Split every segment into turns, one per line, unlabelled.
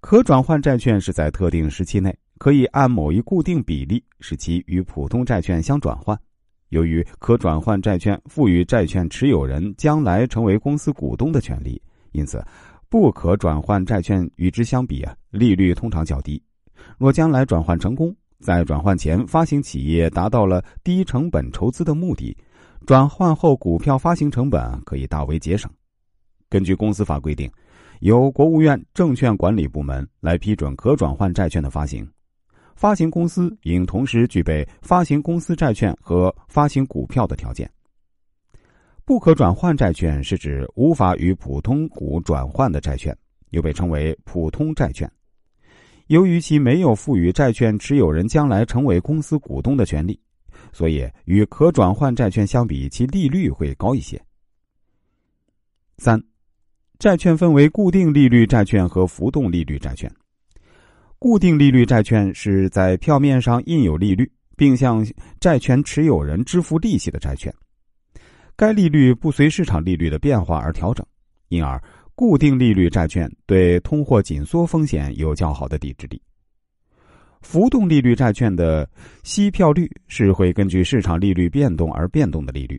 可转换债券是在特定时期内可以按某一固定比例使其与普通债券相转换。由于可转换债券赋予债券持有人将来成为公司股东的权利，因此不可转换债券与之相比啊，利率通常较低。若将来转换成功，在转换前发行企业达到了低成本筹资的目的，转换后股票发行成本可以大为节省。根据公司法规定，由国务院证券管理部门来批准可转换债券的发行。发行公司应同时具备发行公司债券和发行股票的条件。不可转换债券是指无法与普通股转换的债券，又被称为普通债券。由于其没有赋予债券持有人将来成为公司股东的权利，所以与可转换债券相比，其利率会高一些。三，债券分为固定利率债券和浮动利率债券。固定利率债券是在票面上印有利率，并向债权持有人支付利息的债券。该利率不随市场利率的变化而调整，因而固定利率债券对通货紧缩风险有较好的抵制力。浮动利率债券的息票率是会根据市场利率变动而变动的利率，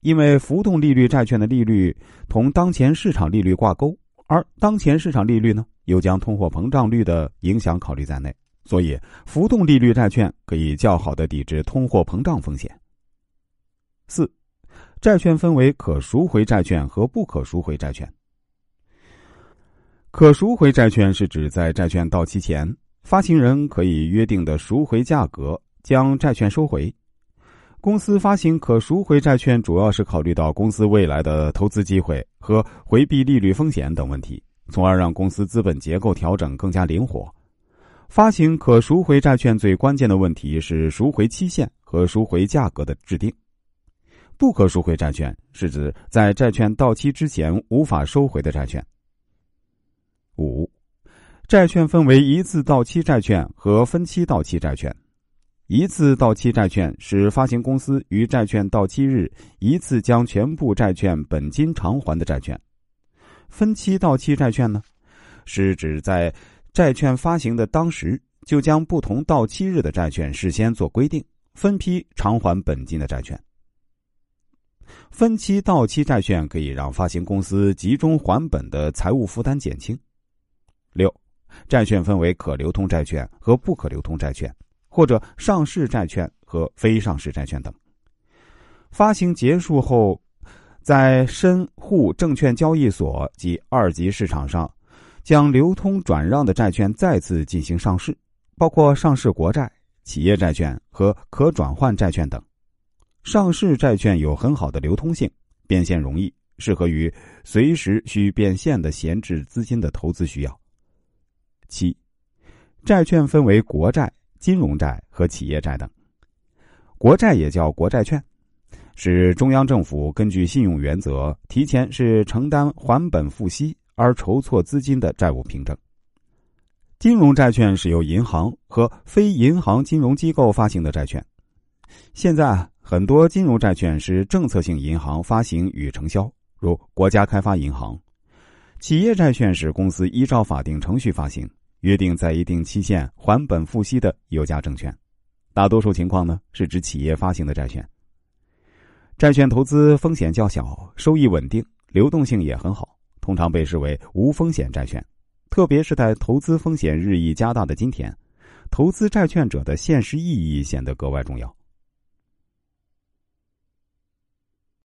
因为浮动利率债券的利率同当前市场利率挂钩，而当前市场利率呢？又将通货膨胀率的影响考虑在内，所以浮动利率债券可以较好的抵制通货膨胀风险。四，债券分为可赎回债券和不可赎回债券。可赎回债券是指在债券到期前，发行人可以约定的赎回价格将债券收回。公司发行可赎回债券，主要是考虑到公司未来的投资机会和回避利率风险等问题。从而让公司资本结构调整更加灵活。发行可赎回债券最关键的问题是赎回期限和赎回价格的制定。不可赎回债券是指在债券到期之前无法收回的债券。五，债券分为一次到期债券和分期到期债券。一次到期债券是发行公司于债券到期日一次将全部债券本金偿还的债券。分期到期债券呢，是指在债券发行的当时就将不同到期日的债券事先做规定，分批偿还本金的债券。分期到期债券可以让发行公司集中还本的财务负担减轻。六，债券分为可流通债券和不可流通债券，或者上市债券和非上市债券等。发行结束后。在深沪证券交易所及二级市场上，将流通转让的债券再次进行上市，包括上市国债、企业债券和可转换债券等。上市债券有很好的流通性，变现容易，适合于随时需变现的闲置资金的投资需要。七，债券分为国债、金融债和企业债等。国债也叫国债券。是中央政府根据信用原则提前是承担还本付息而筹措资金的债务凭证。金融债券是由银行和非银行金融机构发行的债券。现在很多金融债券是政策性银行发行与承销，如国家开发银行。企业债券是公司依照法定程序发行，约定在一定期限还本付息的有价证券。大多数情况呢是指企业发行的债券。债券投资风险较小，收益稳定，流动性也很好，通常被视为无风险债券。特别是在投资风险日益加大的今天，投资债券者的现实意义显得格外重要。